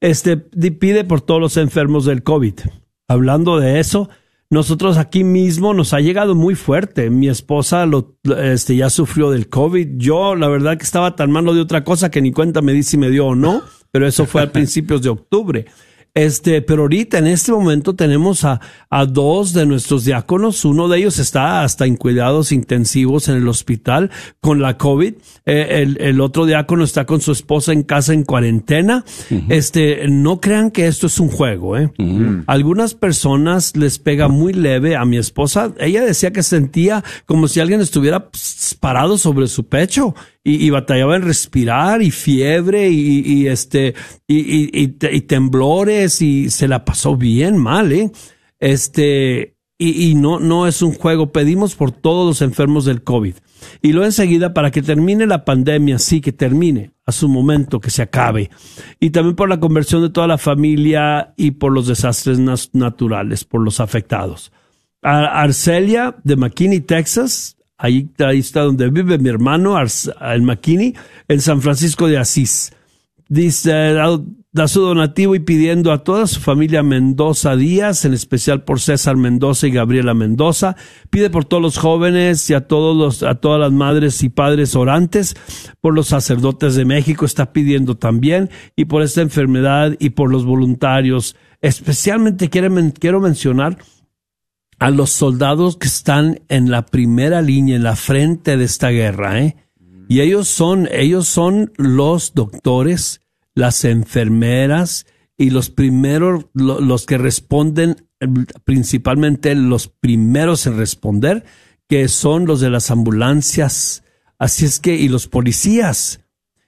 S5: Este pide por todos los enfermos del COVID. Hablando de eso, nosotros aquí mismo nos ha llegado muy fuerte. Mi esposa lo, este, ya sufrió del COVID. Yo, la verdad que estaba tan malo de otra cosa que ni cuenta me di si me dio o no, pero eso fue a principios de octubre. Este, pero ahorita en este momento tenemos a, a dos de nuestros diáconos. Uno de ellos está hasta en cuidados intensivos en el hospital con la COVID. Eh, el, el otro diácono está con su esposa en casa en cuarentena. Este, no crean que esto es un juego, ¿eh? Algunas personas les pega muy leve. A mi esposa, ella decía que sentía como si alguien estuviera pss, parado sobre su pecho y, batallaba en respirar y fiebre y, y, este y, y- y te- y temblores y se la pasó bien mal, ¿eh? Este y, no no es un juego. Pedimos por todos los enfermos del COVID y luego enseguida para que termine la pandemia, sí que termine a su momento, que se acabe y también por la conversión de toda la familia y por los desastres naturales, por los afectados. A- Arcelia de McKinney, Texas. Ahí, ahí está donde vive mi hermano, Ars- en McKinney, en San Francisco de Asís. Dice, da, su donativo y pidiendo a toda su familia Mendoza Díaz, en especial por César Mendoza y Gabriela Mendoza. Pide por todos los jóvenes y a todos los, a todas las madres y padres orantes, por los sacerdotes de México está pidiendo también, y por esta enfermedad y por los voluntarios. Especialmente quiero, men- quiero mencionar a los soldados que están en la primera línea, en la frente de esta guerra, ¿eh? Y ellos son, ellos son los doctores, las enfermeras y los primeros, lo- los que responden, principalmente los primeros en responder, que son los de las ambulancias. Así es que, y los policías.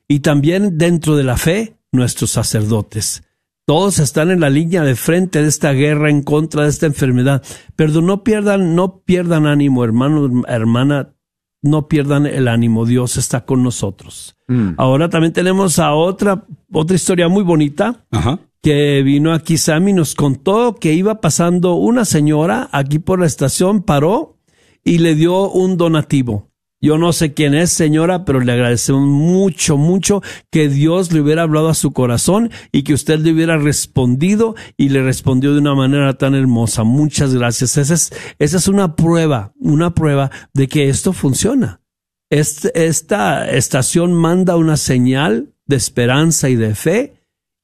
S5: Y también dentro de la fe, nuestros sacerdotes. Todos están en la línea de frente de esta guerra en contra de esta enfermedad. Pero no pierdan, no pierdan ánimo, hermano, hermana, no pierdan el ánimo. Dios está con nosotros. Ahora también tenemos a otra, otra historia muy bonita
S3: Ajá.
S5: que vino aquí Sammy, nos contó que iba pasando una señora aquí por la estación, paró y le dio un donativo. Yo no sé quién es, señora, pero le agradecemos mucho, mucho que Dios le hubiera hablado a su corazón y que usted le hubiera respondido y le respondió de una manera tan hermosa. Muchas gracias. Esa es, esa es una prueba, una prueba de que esto funciona. Este- esta estación manda una señal de esperanza y de fe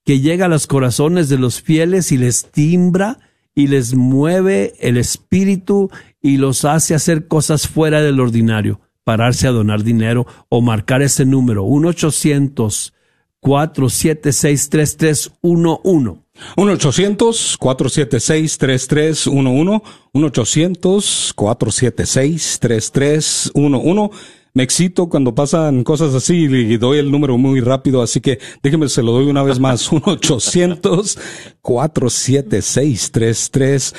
S5: que llega a los corazones de los fieles y les timbra y les mueve el espíritu y los hace hacer cosas fuera del ordinario. Pararse a donar dinero o marcar ese número 1-800-476-3311.
S3: 1-800-476-3311. 1-800-476-3311. Me excito cuando pasan cosas así y doy el número muy rápido, así que déjeme, se lo doy una vez más. 1-800-476-3311.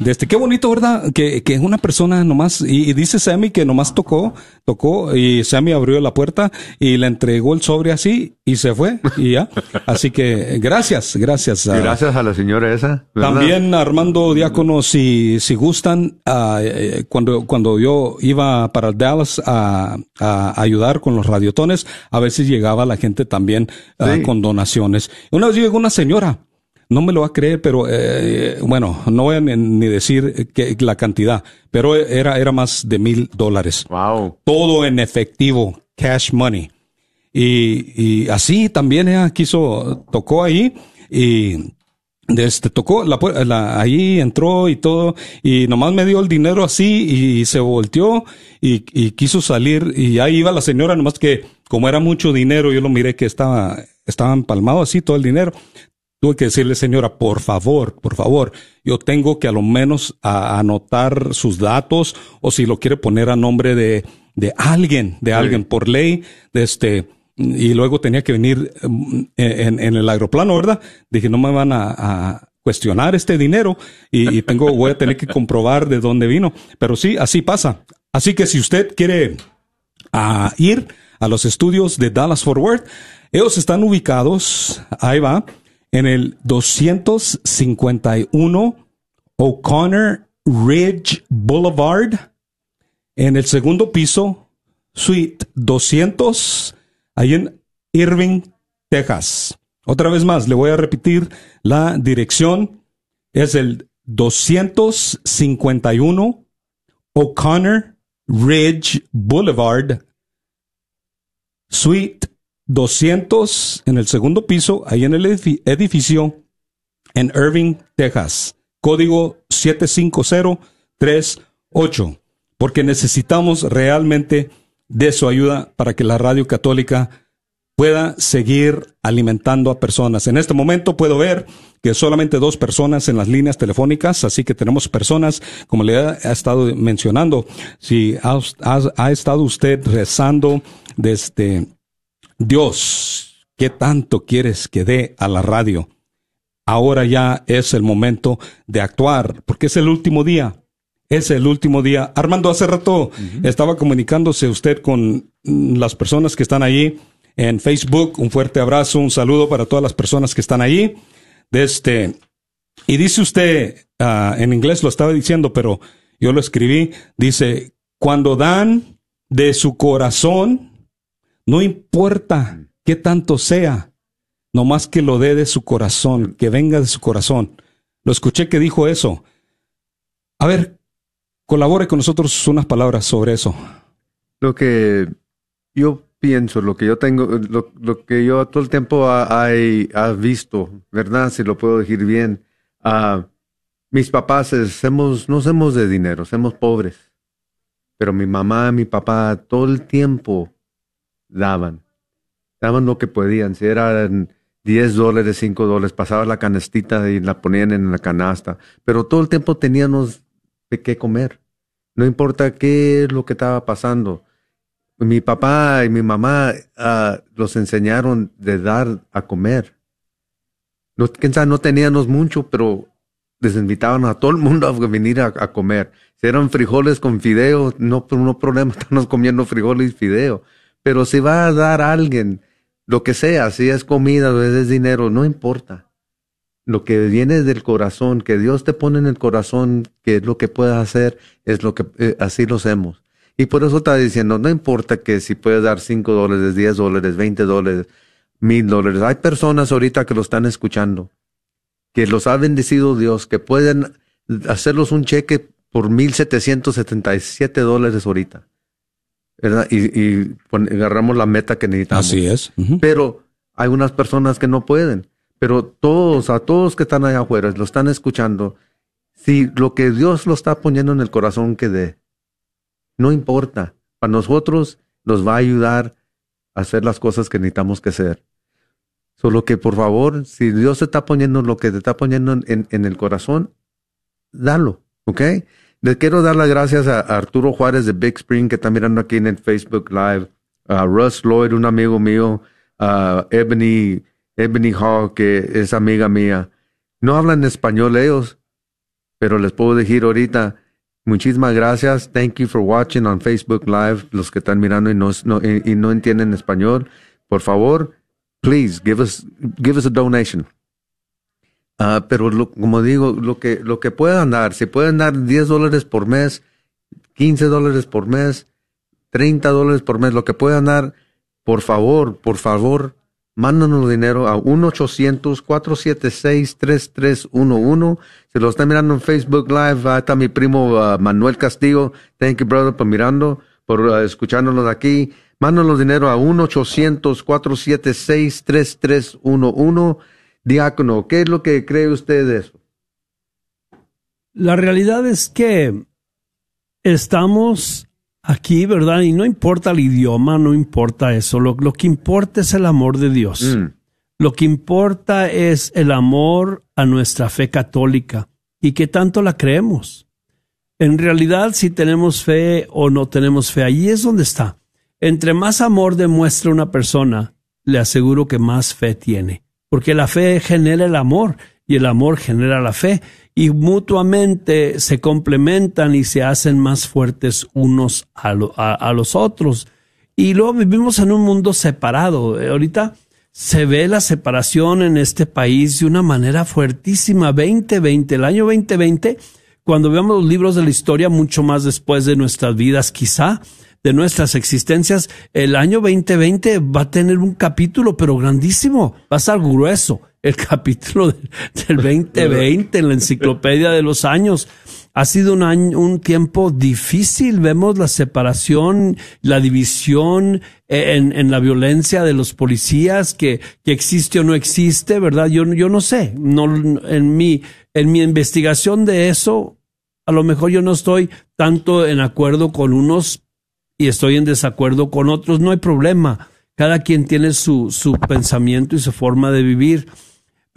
S3: Desde qué bonito, ¿verdad? Que, que una persona nomás, y, y dice Sammy que nomás tocó, tocó, y Sammy abrió la puerta y le entregó el sobre así y se fue, y ya. Así que gracias, gracias. A-
S4: gracias a la señora esa. ¿verdad?
S3: también Armando Diácono, si, si gustan, eh, cuando, cuando yo iba para Dallas a, a ayudar con los radiotones, a veces llegaba la gente también ah,
S4: Sí.
S3: con donaciones. Una vez llegó una señora, no me lo va a creer, pero eh, bueno, no voy a ni, decir que, la cantidad, pero era, era más de mil dólares
S4: Wow.
S3: todo en efectivo, cash money. Y, y así también ella quiso, tocó ahí y este, tocó la- ahí entró y todo y nomás me dio el dinero así y se volteó y, y quiso salir y ahí iba la señora nomás que como era mucho dinero yo lo miré que estaba, estaba empalmado así todo el dinero. Tuve que decirle, señora, por favor, por favor, yo tengo que a lo menos a- anotar sus datos o si lo quiere poner a nombre de, de alguien, de alguien por ley, de este, y luego tenía que venir mm, en, en el aeroplano, ¿verdad? Dije, no me van a, a cuestionar este dinero y, y tengo, voy a tener que comprobar de dónde vino. Pero sí, así pasa. Así que si usted quiere a ir a los estudios de Dallas Fort Worth. Ellos están ubicados, ahí va, en el 251 O'Connor Ridge Boulevard, en el segundo piso, suite 200, ahí en Irving, Texas. Otra vez más, le voy a repetir la dirección. Es el 251 O'Connor Ridge Boulevard, Suite 200 en el segundo piso, ahí en el edifi- edificio en Irving, Texas. Código 75038. Porque necesitamos realmente de su ayuda para que la radio católica pueda seguir alimentando a personas. En este momento puedo ver que solamente dos personas en las líneas telefónicas, así que tenemos personas, como le ha, estado mencionando, si ha- ha estado usted rezando desde Dios, ¿qué tanto quieres que dé a la radio? Ahora ya es el momento de actuar, porque es el último día. Es el último día. Armando, hace rato estaba comunicándose usted con mm, las personas que están allí en Facebook. Un fuerte abrazo, un saludo para todas las personas que están allí. De este, y dice usted, ah, en inglés lo estaba diciendo, pero yo lo escribí, dice, cuando dan de su corazón, no importa qué tanto sea, nomás que lo dé de su corazón, que venga de su corazón. Lo escuché que dijo eso. A ver, colabore con nosotros unas palabras sobre eso.
S4: Lo que yo pienso, lo que yo tengo, lo, que yo todo el tiempo ha visto, ¿verdad? Si lo puedo decir bien. ah, mis papás no somos de dinero, somos pobres. Pero mi mamá, mi papá, todo el tiempo daban. Daban lo que podían. Si eran 10 dólares, 5 dólares, pasaba la canastita y la ponían en la canasta. Pero todo el tiempo teníamos de qué comer. No importa qué es lo que estaba pasando. Mi papá y mi mamá ah, los enseñaron de dar a comer. No, no teníamos mucho, pero les invitaban a todo el mundo a venir a, a comer. Si eran frijoles con fideo, no, no problema, estamos comiendo frijoles y fideo. Pero si va a dar a alguien lo que sea, si es comida o es dinero, no importa. Lo que viene del corazón, que Dios te pone en el corazón, que es lo que puedes hacer, es lo que eh, así lo hacemos. Y por eso está diciendo, no importa que si puedes dar 5 dólares, 10 dólares, 20 dólares, mil dólares. Hay personas ahorita que lo están escuchando, que los ha bendecido Dios, que pueden hacerlos un cheque por 1.777 dólares ahorita. ¿Verdad? Y, y pon- agarramos la meta que necesitamos.
S3: Así es.
S4: Pero hay unas personas que no pueden. Pero todos, a todos que están allá afuera, lo están escuchando. Si lo que Dios lo está poniendo en el corazón que dé. no importa. Para nosotros nos va a ayudar a hacer las cosas que necesitamos que hacer. Solo que por favor, si Dios te está poniendo lo que te está poniendo en, en el corazón, dalo, ¿ok? Le quiero dar las gracias a, Arturo Juárez de Big Spring que está mirando aquí en el Facebook Live, a Russ Lloyd, un amigo mío, a Ebony, Ebony Hall, que es amiga mía. No hablan español ellos, pero les puedo decir ahorita, muchísimas gracias. Thank you for watching on Facebook Live. Los que están mirando y no, no- y no entienden español, por favor, please give us, give us a donation. Ah, pero lo- como digo, lo que, lo que puedan dar, si pueden dar 10 dólares por mes, 15 dólares por mes, 30 dólares por mes, lo que puedan dar, por favor, por favor, mándanos dinero a 1-800-476-3311. Si lo están mirando en Facebook Live, ahí está mi primo ah, Manuel Castillo. Thank you, brother, por mirando, por ah, escuchándonos aquí. Mándanos dinero a 1-800-476-3311. Diácono, ¿qué es lo que cree usted de eso?
S5: La realidad es que estamos aquí, ¿verdad? Y no importa el idioma, no importa eso. Lo, lo que importa es el amor de Dios.
S4: Mm.
S5: Lo que importa es el amor a nuestra fe católica y que tanto la creemos. En realidad, si tenemos fe o no tenemos fe, allí es donde está. Entre más amor demuestra una persona, le aseguro que más fe tiene. Porque la fe genera el amor y el amor genera la fe y mutuamente se complementan y se hacen más fuertes unos a, lo- a- a los otros. Y luego vivimos en un mundo separado. Eh, Ahorita se ve la separación en este país de una manera fuertísima. 2020, el año 2020, cuando veamos los libros de la historia, mucho más después de nuestras vidas, quizá, de nuestras existencias, el año 2020 va a tener un capítulo, pero grandísimo, va a estar grueso. El capítulo del, del 2020 en la enciclopedia de los años. Ha sido un año, un tiempo difícil. Vemos la separación, la división eh, en, en la violencia de los policías, que, que existe o no existe, ¿verdad? Yo, yo no sé. No, en mi, en mi investigación de eso, a lo mejor yo no estoy tanto en acuerdo con unos y estoy en desacuerdo con otros. No hay problema. Cada quien tiene su, su pensamiento y su forma de vivir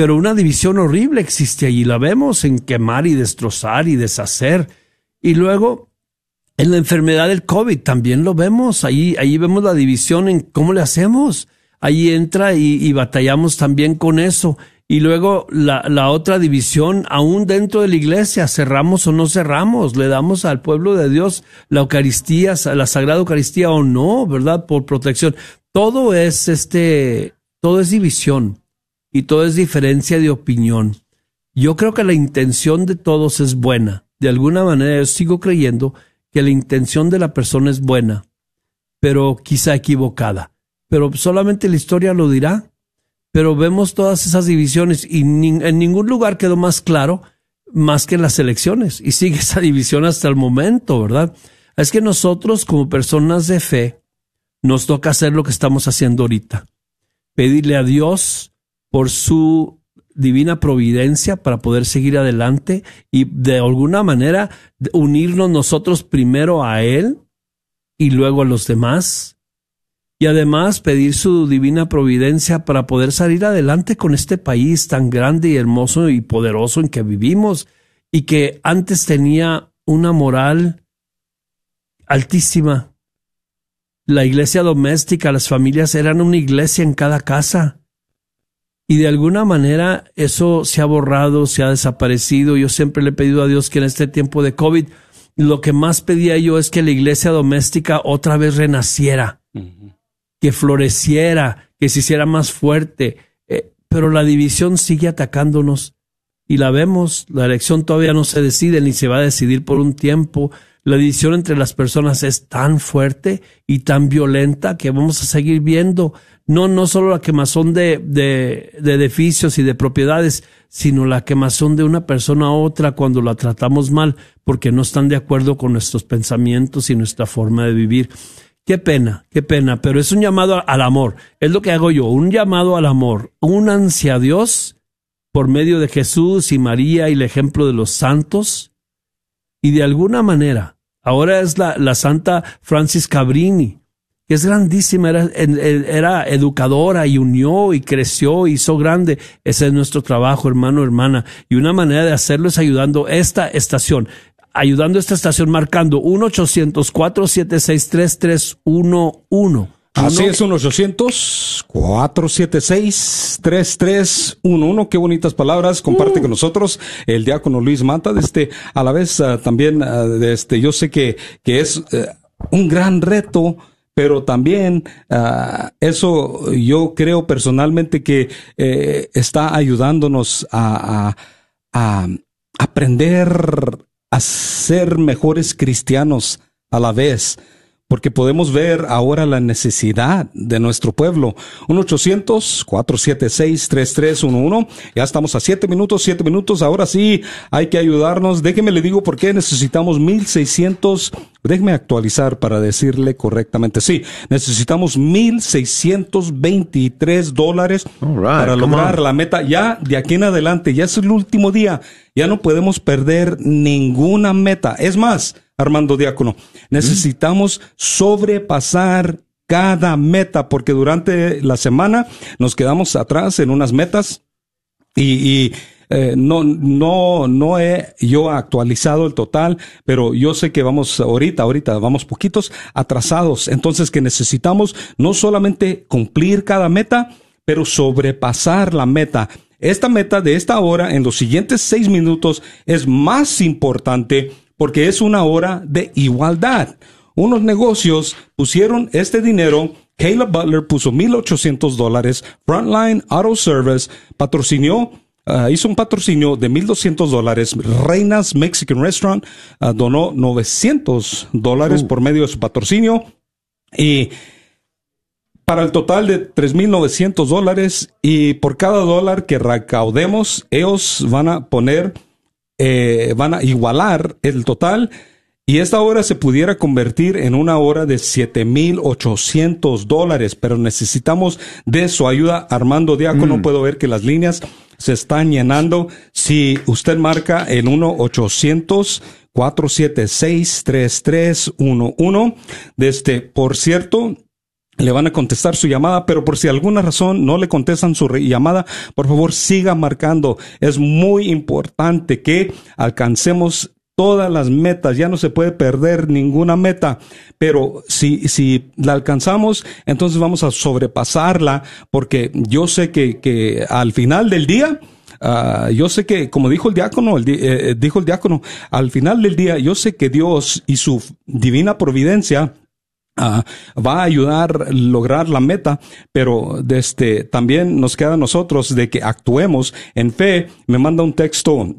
S5: pero una división horrible existe allí. La vemos en quemar y destrozar y deshacer. Y luego, en la enfermedad del COVID también lo vemos. Ahí, vemos la división en cómo le hacemos. Ahí entra y batallamos también con eso. Y luego la, la otra división, aún dentro de la iglesia, cerramos o no cerramos, le damos al pueblo de Dios la Eucaristía, la Sagrada Eucaristía o no, ¿verdad? Por protección. Todo es este, todo es división y todo es diferencia de opinión. Yo creo que la intención de todos es buena. De alguna manera yo sigo creyendo que la intención de la persona es buena, pero quizá equivocada. Pero solamente la historia lo dirá. Pero vemos todas esas divisiones y en ningún lugar quedó más claro más que en las elecciones. Y sigue esa división hasta el momento, ¿verdad? Es que nosotros como personas de fe nos toca hacer lo que estamos haciendo ahorita. Pedirle a Dios por su divina providencia para poder seguir adelante y de alguna manera unirnos nosotros primero a Él y luego a los demás. Y además pedir su divina providencia para poder salir adelante con este país tan grande y hermoso y poderoso en que vivimos y que antes tenía una moral altísima. La iglesia doméstica, las familias eran una iglesia en cada casa. Y de alguna manera eso se ha borrado, se ha desaparecido. Yo siempre le he pedido a Dios que en este tiempo de COVID, lo que más pedía yo es que la iglesia doméstica otra vez renaciera, que floreciera, que se hiciera más fuerte. Eh, pero la división sigue atacándonos y la vemos. La elección todavía no se decide ni se va a decidir por un tiempo. La división entre las personas es tan fuerte y tan violenta que vamos a seguir viendo no, no solo la quemazón de, de, de edificios y de propiedades, sino la quemazón de una persona a otra cuando la tratamos mal porque no están de acuerdo con nuestros pensamientos y nuestra forma de vivir. Qué pena, qué pena, pero es un llamado al amor. Es lo que hago yo, un llamado al amor. Únanse a Dios por medio de Jesús y María y el ejemplo de los santos y de alguna manera Ahora es la, la Santa Francis Cabrini, que es grandísima, era, era educadora y unió y creció, hizo grande. Ese es nuestro trabajo, hermano, hermana. Y una manera de hacerlo es ayudando esta estación. Ayudando esta estación marcando 1-800-476-3311.
S3: Así
S5: Uno-
S3: es, 1-800-476-3311. Qué bonitas palabras. Comparte con nosotros el diácono Luis Mata. De este, a la vez ah, también, ah, de este, yo sé que, que es eh, un gran reto, pero también ah, eso yo creo personalmente que eh, está ayudándonos a, a- a aprender a ser mejores cristianos a la vez porque podemos ver ahora la necesidad de nuestro pueblo. 1-800-476-3311. Ya estamos a siete minutos, siete minutos. Ahora sí, hay que ayudarnos. Déjeme le digo por qué necesitamos 1600. Déjeme actualizar para decirle correctamente. Sí, necesitamos 1623 dólares
S4: right,
S3: para lograr la meta. Ya de aquí en adelante, ya es el último día. Ya no podemos perder ninguna meta. Es más, Armando Diácono, necesitamos sobrepasar cada meta porque durante la semana nos quedamos atrás en unas metas y, y, eh, no, no, no he yo actualizado el total, pero yo sé que vamos ahorita, ahorita vamos poquitos atrasados. Entonces que necesitamos no solamente cumplir cada meta, pero sobrepasar la meta. Esta meta de esta hora en los siguientes seis minutos es más importante porque es una hora de igualdad. Unos negocios pusieron este dinero Caleb Butler puso 1.800 dólares. Frontline Auto Service patrocinó, ah, hizo un patrocinio de 1.200 dólares. Reinas Mexican Restaurant ah, donó 900 dólares por medio de su patrocinio. Y para el total de 3.900 dólares y por cada dólar que recaudemos, ellos van a poner, eh, van a igualar el total y esta hora se pudiera convertir en una hora de 7.800 dólares, pero necesitamos de su ayuda. Armando Diácono, puedo ver que las líneas se están llenando. Si usted marca el 1-800 476-3311. Desde, por cierto, le van a contestar su llamada, pero por si alguna razón no le contestan su llamada, por favor siga marcando. Es muy importante que alcancemos todas las metas. Ya no se puede perder ninguna meta, pero si, si la alcanzamos, entonces vamos a sobrepasarla, porque yo sé que, que al final del día, Ah, yo sé que, como dijo el diácono, el di- eh, dijo el diácono, al final del día, yo sé que Dios y su divina providencia ah, va a ayudar a lograr la meta, pero desde, también nos queda a nosotros de que actuemos en fe. Me manda un texto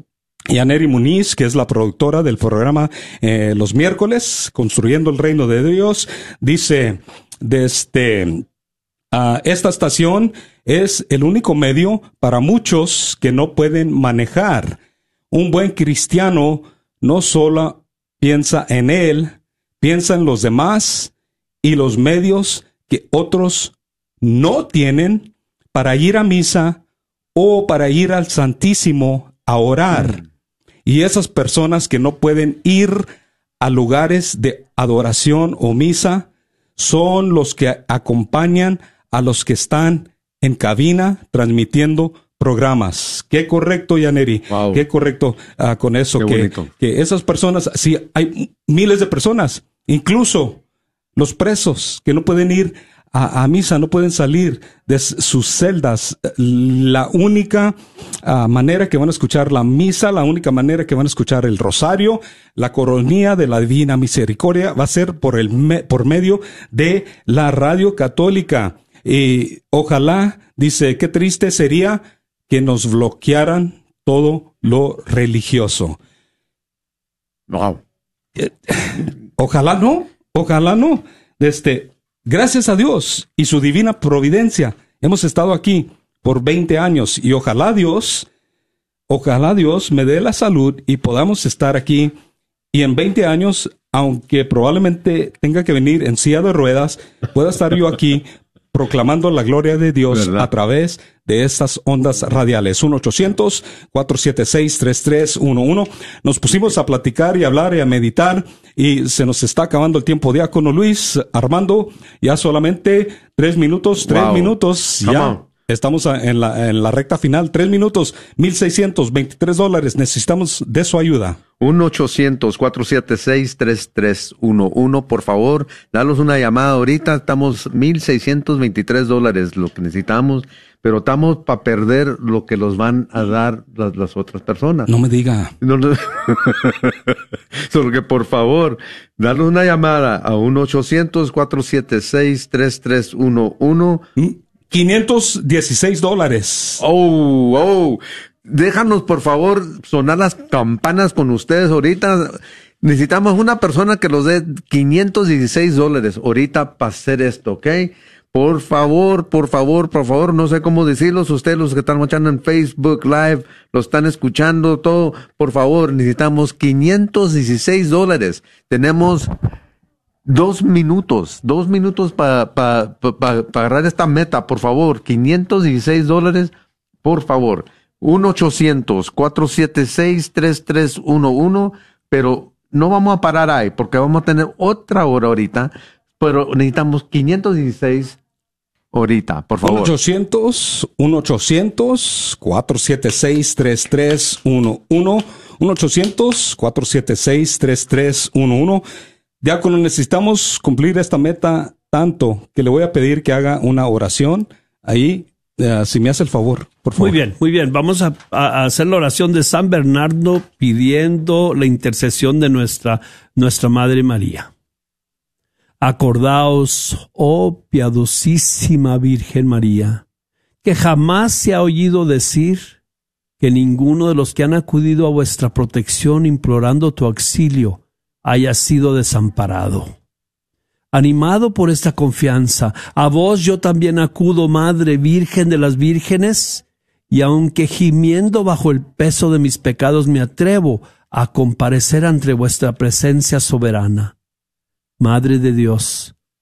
S3: Yaneri Muniz, que es la productora del programa eh, Los miércoles, Construyendo el Reino de Dios, dice, desde, Ah, esta estación es el único medio para muchos que no pueden manejar. Un buen cristiano no solo piensa en él, piensa en los demás y los medios que otros no tienen para ir a misa o para ir al Santísimo a orar. Y esas personas que no pueden ir a lugares de adoración o misa son los que acompañan a los que están en cabina transmitiendo programas. Qué correcto, Yaneri.
S4: Wow.
S3: Qué correcto ah, con eso.
S4: Qué
S3: que, que esas personas, sí, hay miles de personas, incluso los presos que no pueden ir a, a misa, no pueden salir de sus celdas. La única ah, manera que van a escuchar la misa, la única manera que van a escuchar el rosario, la coronía de la divina misericordia va a ser por el me- por medio de la radio católica. Y ojalá, dice, qué triste sería que nos bloquearan todo lo religioso.
S4: Wow.
S3: Ojalá no, ojalá no. Este, gracias a Dios y su divina providencia, hemos estado aquí por 20 años y ojalá Dios, ojalá Dios me dé la salud y podamos estar aquí y en 20 años, aunque probablemente tenga que venir en silla de ruedas, pueda estar yo aquí proclamando la gloria de Dios
S4: ¿Verdad?
S3: a través de estas ondas radiales. 1-800-476-3311. Nos pusimos a platicar y hablar y a meditar y se nos está acabando el tiempo. Diácono Luis, Armando, ya solamente tres minutos, tres
S4: Wow.
S3: minutos,
S4: Come
S3: ya.
S4: on.
S3: Estamos en la, en la recta final, tres minutos, 1.623 dólares. Necesitamos de su ayuda.
S4: 1-800-476-3311. Por favor, danos una llamada ahorita. Estamos 1.623 dólares lo que necesitamos, pero estamos para perder lo que los van a dar las, las otras personas.
S3: No me diga.
S4: No, no. Solo que por favor, danos una llamada a 1-800-476-3311.
S3: Mm, 516 dólares.
S4: Oh, oh. Déjanos, por favor, sonar las campanas con ustedes ahorita. Necesitamos una persona que nos dé 516 dólares ahorita para hacer esto, ¿ok? Por favor, por favor, por favor, no sé cómo decirlos, ustedes los que están escuchando en Facebook Live, lo están escuchando todo, por favor, necesitamos 516 dólares. Tenemos Dos minutos, dos minutos para pa, pa- pa- agarrar esta meta, por favor. 516 dólares, por favor. 1-800-476-3311, pero no vamos a parar ahí, porque vamos a tener otra hora ahorita, pero necesitamos 516 ahorita, por favor.
S3: 1-800, 1-800-476-3311. 1-800-476-3311. Diácono, necesitamos cumplir esta meta tanto que le voy a pedir que haga una oración ahí, eh, si me hace el favor, por favor.
S5: Muy bien, muy bien. Vamos a, a hacer la oración de San Bernardo pidiendo la intercesión de nuestra, nuestra Madre María. Acordaos, oh piadosísima Virgen María, que jamás se ha oído decir que ninguno de los que han acudido a vuestra protección implorando tu auxilio haya sido desamparado. Animado por esta confianza, a vos yo también acudo, Madre Virgen de las Vírgenes, y aunque gimiendo bajo el peso de mis pecados me atrevo a comparecer ante vuestra presencia soberana. Madre de Dios,